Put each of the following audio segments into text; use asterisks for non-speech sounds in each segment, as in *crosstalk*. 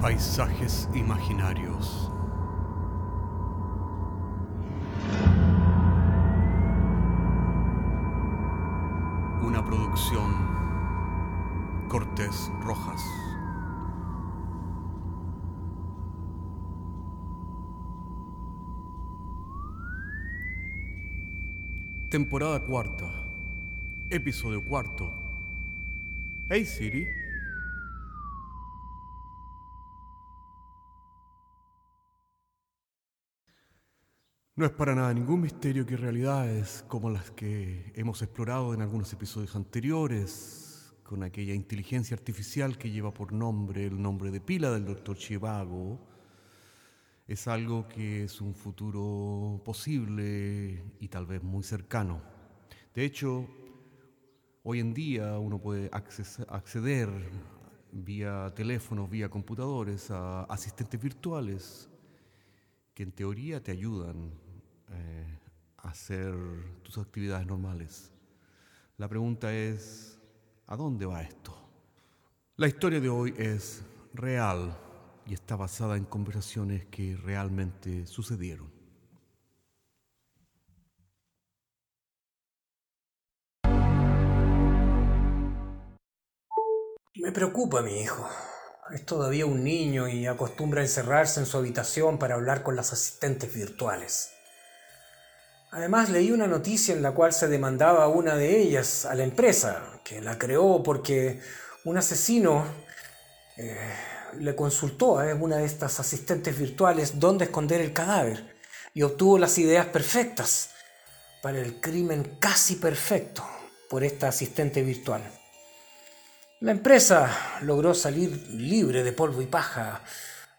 Paisajes imaginarios. Una producción Cortés Rojas. Temporada cuarta. Episodio cuarto. Hey Siri. No es para nada ningún misterio que realidades como las que hemos explorado en algunos episodios anteriores, con aquella inteligencia artificial que lleva por nombre el nombre de pila del doctor Chivago, es algo que es un futuro posible y tal vez muy cercano. De hecho, hoy en día uno puede acceder vía teléfonos, vía computadores a asistentes virtuales que en teoría te ayudan eh, hacer tus actividades normales. La pregunta es, ¿a dónde va esto? La historia de hoy es real y está basada en conversaciones que realmente sucedieron. Me preocupa mi hijo. Es todavía un niño y acostumbra a encerrarse en su habitación para hablar con las asistentes virtuales. Además leí una noticia en la cual se demandaba a una de ellas, a la empresa, que la creó porque un asesino eh, le consultó a una de estas asistentes virtuales dónde esconder el cadáver y obtuvo las ideas perfectas para el crimen casi perfecto por esta asistente virtual. La empresa logró salir libre de polvo y paja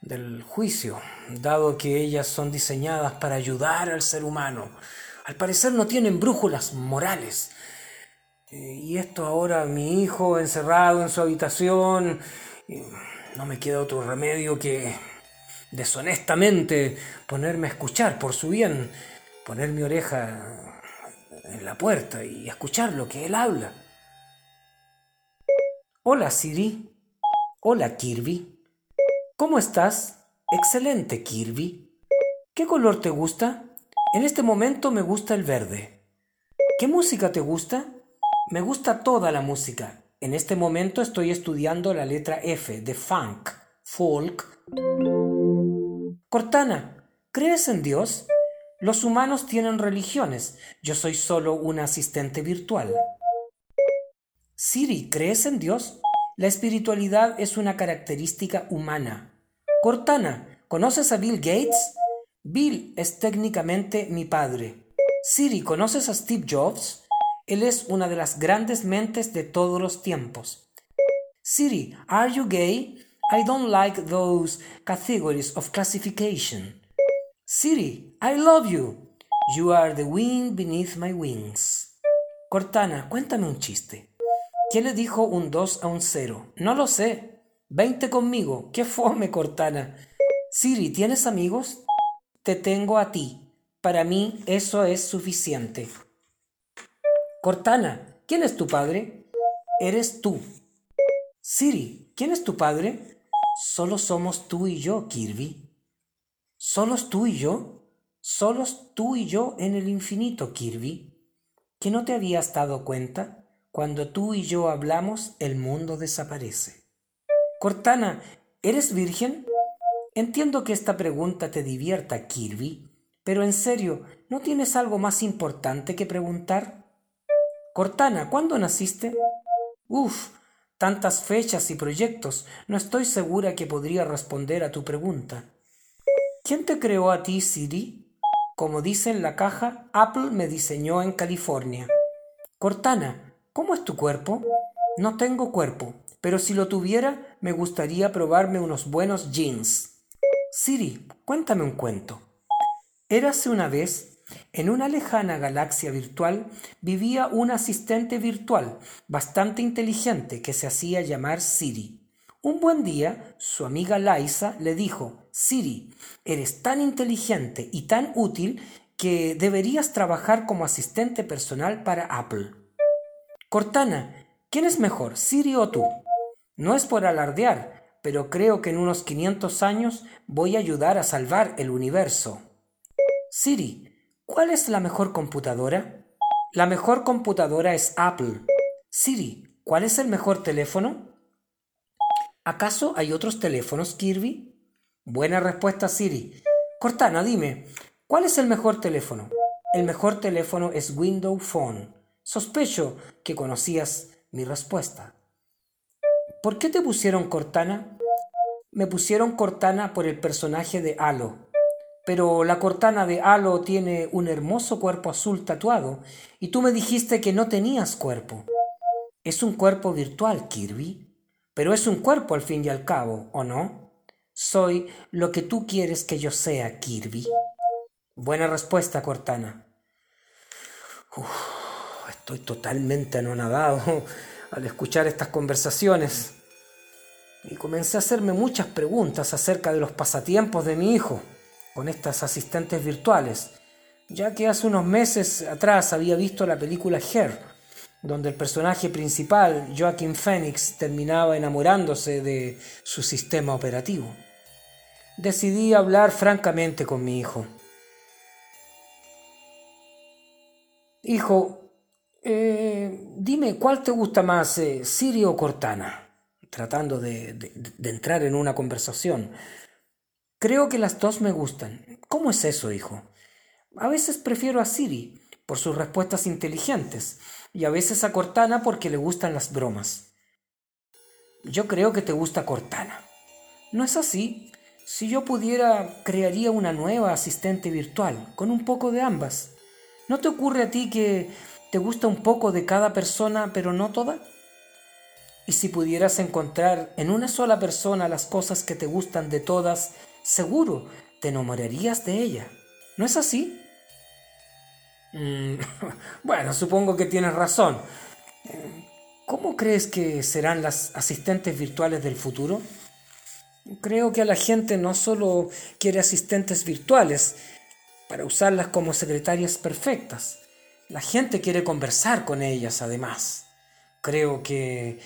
del juicio, dado que ellas son diseñadas para ayudar al ser humano al parecer no tienen brújulas morales. Eh, y esto ahora mi hijo encerrado en su habitación, no me queda otro remedio que deshonestamente ponerme a escuchar por su bien, poner mi oreja en la puerta y escuchar lo que él habla. Hola Siri. Hola Kirby. ¿Cómo estás? Excelente Kirby. ¿Qué color te gusta? En este momento me gusta el verde. ¿Qué música te gusta? Me gusta toda la música. En este momento estoy estudiando la letra F de funk, folk. Cortana, ¿crees en Dios? Los humanos tienen religiones. Yo soy solo un asistente virtual. Siri, ¿crees en Dios? La espiritualidad es una característica humana. Cortana, ¿conoces a Bill Gates? Bill es técnicamente mi padre. Siri, ¿conoces a Steve Jobs? Él es una de las grandes mentes de todos los tiempos. Siri, are you gay? I don't like those categories of classification. Siri, I love you. You are the wind beneath my wings. Cortana, cuéntame un chiste. ¿Quién le dijo un 2 a un 0? No lo sé. Veinte conmigo. ¡Qué fome, Cortana! Siri, ¿tienes amigos? Te tengo a ti. Para mí eso es suficiente. Cortana, ¿quién es tu padre? Eres tú. Siri, ¿quién es tu padre? Solo somos tú y yo, Kirby. ¿Solos tú y yo? Solos tú y yo en el infinito, Kirby. ¿Que no te habías dado cuenta? Cuando tú y yo hablamos, el mundo desaparece. Cortana, ¿eres virgen? Entiendo que esta pregunta te divierta, Kirby, pero en serio, ¿no tienes algo más importante que preguntar? Cortana, ¿cuándo naciste? Uf, tantas fechas y proyectos, no estoy segura que podría responder a tu pregunta. ¿Quién te creó a ti, Siri? Como dice en la caja, Apple me diseñó en California. Cortana, ¿cómo es tu cuerpo? No tengo cuerpo, pero si lo tuviera, me gustaría probarme unos buenos jeans. Siri, cuéntame un cuento. Érase una vez, en una lejana galaxia virtual, vivía un asistente virtual bastante inteligente que se hacía llamar Siri. Un buen día, su amiga Liza le dijo, Siri, eres tan inteligente y tan útil que deberías trabajar como asistente personal para Apple. Cortana, ¿quién es mejor, Siri o tú? No es por alardear, pero creo que en unos 500 años voy a ayudar a salvar el universo. Siri, ¿cuál es la mejor computadora? La mejor computadora es Apple. Siri, ¿cuál es el mejor teléfono? ¿Acaso hay otros teléfonos, Kirby? Buena respuesta, Siri. Cortana, dime, ¿cuál es el mejor teléfono? El mejor teléfono es Windows Phone. Sospecho que conocías mi respuesta. ¿Por qué te pusieron Cortana? Me pusieron Cortana por el personaje de Halo. Pero la Cortana de Halo tiene un hermoso cuerpo azul tatuado y tú me dijiste que no tenías cuerpo. Es un cuerpo virtual, Kirby, pero es un cuerpo al fin y al cabo, ¿o no? Soy lo que tú quieres que yo sea, Kirby. Buena respuesta, Cortana. Estoy totalmente anonadado *laughs* al escuchar estas conversaciones y comencé a hacerme muchas preguntas acerca de los pasatiempos de mi hijo con estas asistentes virtuales, ya que hace unos meses atrás había visto la película Her, donde el personaje principal, Joaquin Phoenix, terminaba enamorándose de su sistema operativo. Decidí hablar francamente con mi hijo. Hijo, eh, dime, ¿cuál te gusta más, eh, Siri o Cortana? Tratando de, entrar en una conversación. Creo que las dos me gustan. ¿Cómo es eso, hijo? A veces prefiero a Siri por sus respuestas inteligentes y a veces a Cortana porque le gustan las bromas. Yo creo que te gusta Cortana. ¿No es así? Si yo pudiera, crearía una nueva asistente virtual, con un poco de ambas. ¿No te ocurre a ti que ¿Te gusta un poco de cada persona, pero no toda? Y si pudieras encontrar en una sola persona las cosas que te gustan de todas, seguro te enamorarías de ella. ¿No es así? Mm, *laughs* bueno, supongo que tienes razón. ¿Cómo crees que serán las asistentes virtuales del futuro? Creo que a la gente no solo quiere asistentes virtuales para usarlas como secretarias perfectas, la gente quiere conversar con ellas además. Creo que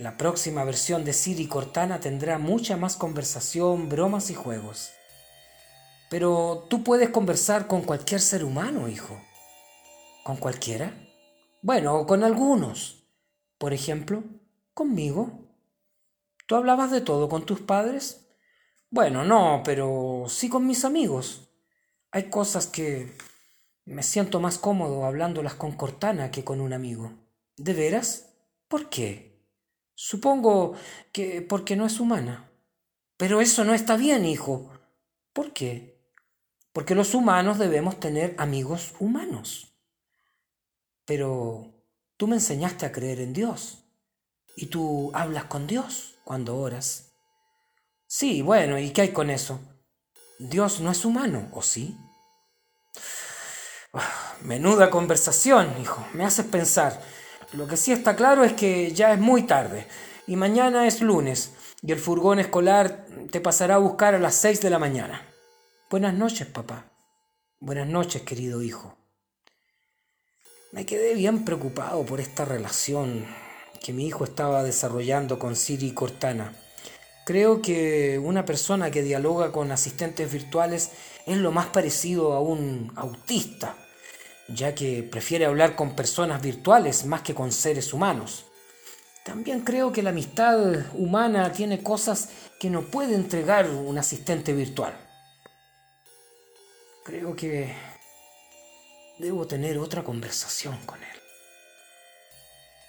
la próxima versión de Siri Cortana tendrá mucha más conversación, bromas y juegos. Pero tú puedes conversar con cualquier ser humano, hijo. ¿Con cualquiera? Bueno, con algunos. Por ejemplo, conmigo. ¿Tú hablabas de todo con tus padres? Bueno, no, pero sí con mis amigos. Hay cosas que me siento más cómodo hablándolas con Cortana que con un amigo. ¿De veras? ¿Por qué? Supongo que porque no es humana. Pero eso no está bien, hijo. ¿Por qué? Porque los humanos debemos tener amigos humanos. Pero tú me enseñaste a creer en Dios. Y tú hablas con Dios cuando oras. Sí, bueno, ¿y qué hay con eso? Dios no es humano, ¿o sí? Menuda conversación, hijo, me haces pensar. Lo que sí está claro es que ya es muy tarde y mañana es lunes y el furgón escolar te pasará a buscar a las seis de la mañana. Buenas noches, papá. Buenas noches, querido hijo. Me quedé bien preocupado por esta relación que mi hijo estaba desarrollando con Siri Cortana. Creo que una persona que dialoga con asistentes virtuales es lo más parecido a un autista ya que prefiere hablar con personas virtuales más que con seres humanos. También creo que la amistad humana tiene cosas que no puede entregar un asistente virtual. Creo que debo tener otra conversación con él.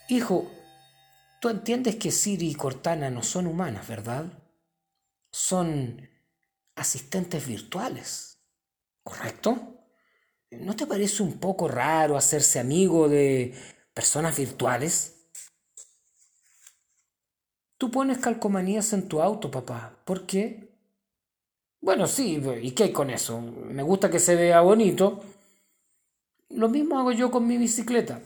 Hijo, tú entiendes que Siri y Cortana no son humanas, ¿verdad? Son asistentes virtuales, ¿correcto? ¿No te parece un poco raro hacerse amigo de personas virtuales? Tú pones calcomanías en tu auto, papá. ¿Por qué? Bueno, sí, ¿y qué hay con eso? Me gusta que se vea bonito. Lo mismo hago yo con mi bicicleta.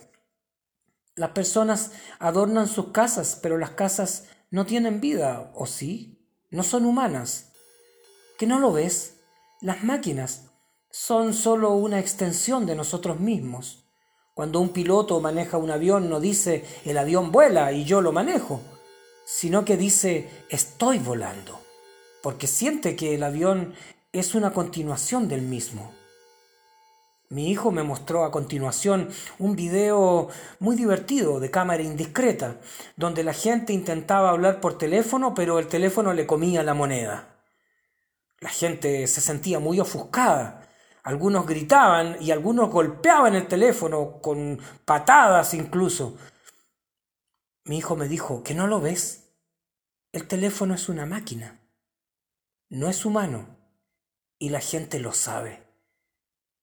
Las personas adornan sus casas, pero las casas no tienen vida, ¿o sí? No son humanas. ¿Que no lo ves? Las máquinas son solo una extensión de nosotros mismos. Cuando un piloto maneja un avión no dice el avión vuela y yo lo manejo. sino que dice estoy volando, porque siente que el avión es una continuación del mismo. Mi hijo me mostró a continuación un video muy divertido de cámara indiscreta, donde la gente intentaba hablar por teléfono, pero el teléfono le comía la moneda. La gente se sentía muy ofuscada. Algunos gritaban y algunos golpeaban el teléfono con patadas incluso. Mi hijo me dijo, ¿que no lo ves? El teléfono es una máquina. No es humano. Y la gente lo sabe.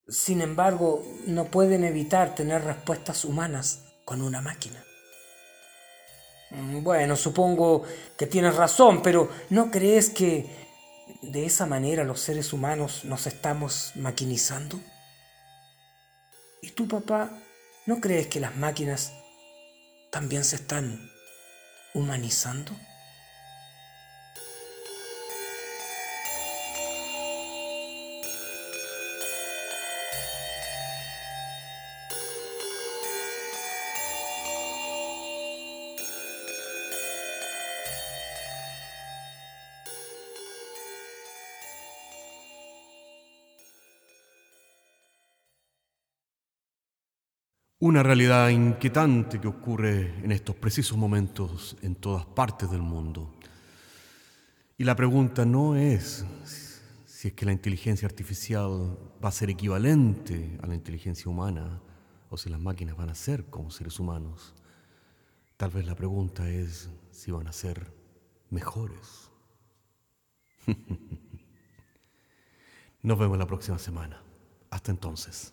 Sin embargo, no pueden evitar tener respuestas humanas con una máquina. Mm, bueno, supongo que tienes razón, pero ¿no crees que de esa manera los seres humanos nos estamos maquinizando? ¿Y tú, papá, no crees que las máquinas también se están humanizando? Una realidad inquietante que ocurre en estos precisos momentos en todas partes del mundo. Y la pregunta no es si es que la inteligencia artificial va a ser equivalente a la inteligencia humana o si las máquinas van a ser como seres humanos. Tal vez la pregunta es si van a ser mejores. *laughs* Nos vemos la próxima semana. Hasta entonces.